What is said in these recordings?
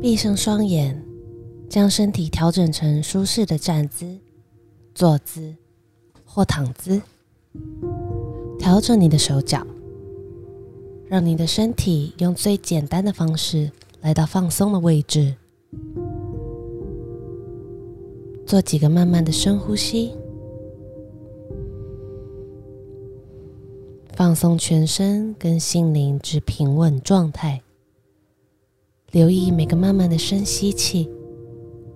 闭上双眼，将身体调整成舒适的站姿、坐姿或躺姿。调整你的手脚，让你的身体用最简单的方式来到放松的位置。做几个慢慢的深呼吸，放松全身跟心灵至平稳状态。留意每个慢慢的深吸气，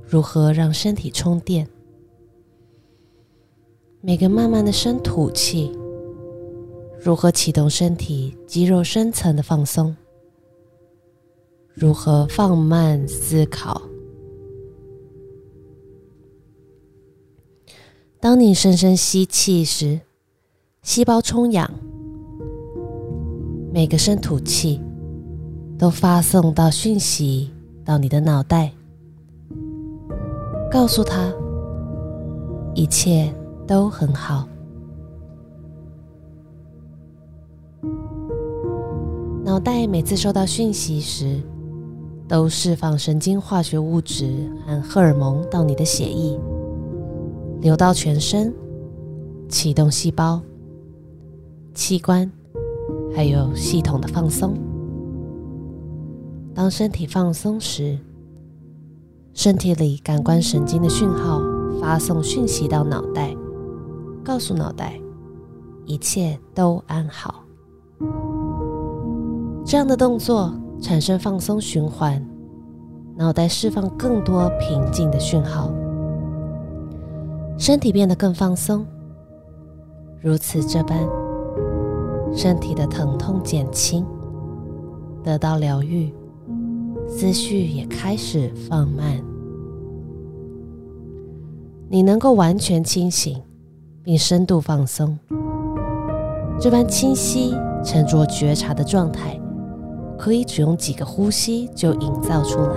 如何让身体充电；每个慢慢的深吐气，如何启动身体肌肉深层的放松；如何放慢思考。当你深深吸气时，细胞充氧；每个深吐气。都发送到讯息到你的脑袋，告诉他一切都很好。脑袋每次收到讯息时，都释放神经化学物质和荷尔蒙到你的血液，流到全身，启动细胞、器官还有系统的放松。当身体放松时，身体里感官神经的讯号发送讯息到脑袋，告诉脑袋一切都安好。这样的动作产生放松循环，脑袋释放更多平静的讯号，身体变得更放松。如此这般，身体的疼痛减轻，得到疗愈。思绪也开始放慢，你能够完全清醒，并深度放松。这般清晰、沉着觉察的状态，可以只用几个呼吸就营造出来。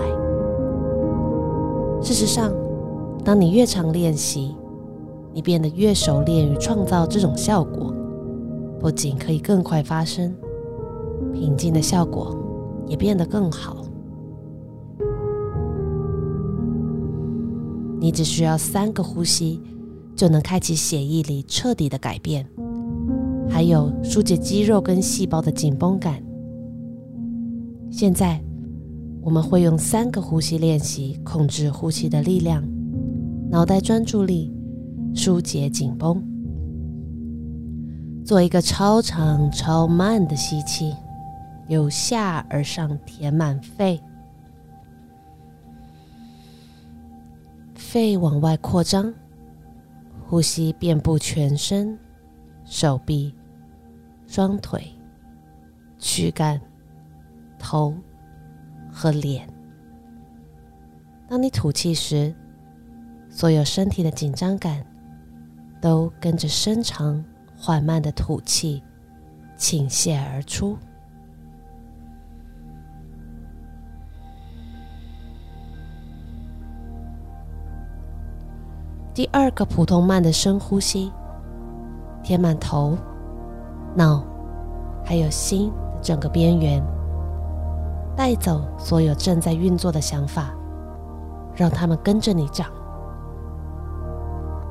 事实上，当你越常练习，你变得越熟练于创造这种效果，不仅可以更快发生，平静的效果也变得更好。你只需要三个呼吸，就能开启血液里彻底的改变，还有疏解肌肉跟细胞的紧绷感。现在，我们会用三个呼吸练习控制呼吸的力量，脑袋专注力，疏解紧绷。做一个超长超慢的吸气，由下而上填满肺。肺往外扩张，呼吸遍布全身，手臂、双腿、躯干、头和脸。当你吐气时，所有身体的紧张感都跟着深长缓慢的吐气倾泻而出。第二个普通慢的深呼吸，填满头、脑，还有心的整个边缘，带走所有正在运作的想法，让他们跟着你长，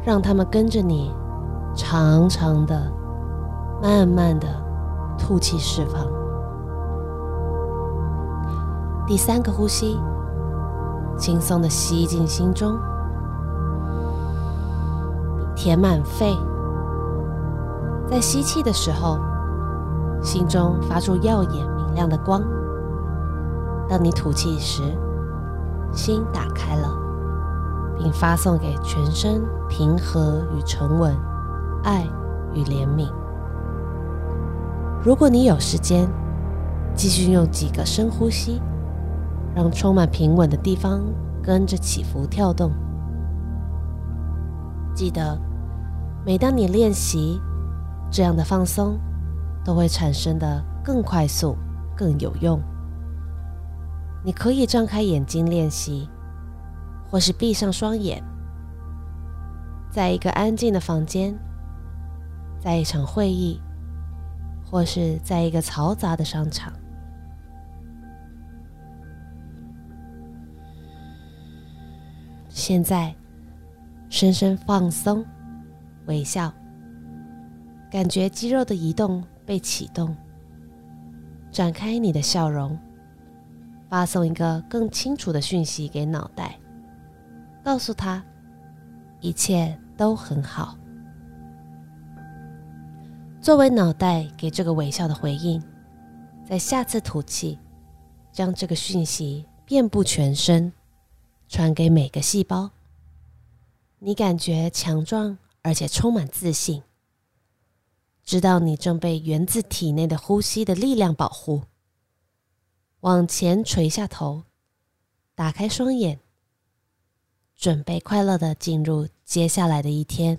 让他们跟着你长长的、慢慢的吐气释放。第三个呼吸，轻松的吸进心中。填满肺，在吸气的时候，心中发出耀眼明亮的光；当你吐气时，心打开了，并发送给全身平和与沉稳、爱与怜悯。如果你有时间，继续用几个深呼吸，让充满平稳的地方跟着起伏跳动。记得。每当你练习这样的放松，都会产生的更快速、更有用。你可以张开眼睛练习，或是闭上双眼，在一个安静的房间，在一场会议，或是在一个嘈杂的商场。现在，深深放松，微笑，感觉肌肉的移动被启动，展开你的笑容，发送一个更清楚的讯息给脑袋，告诉他一切都很好。作为脑袋给这个微笑的回应，在下次吐气，将这个讯息遍布全身。传给每个细胞，你感觉强壮而且充满自信，知道你正被源自体内的呼吸的力量保护。往前垂下头，打开双眼，准备快乐的进入接下来的一天。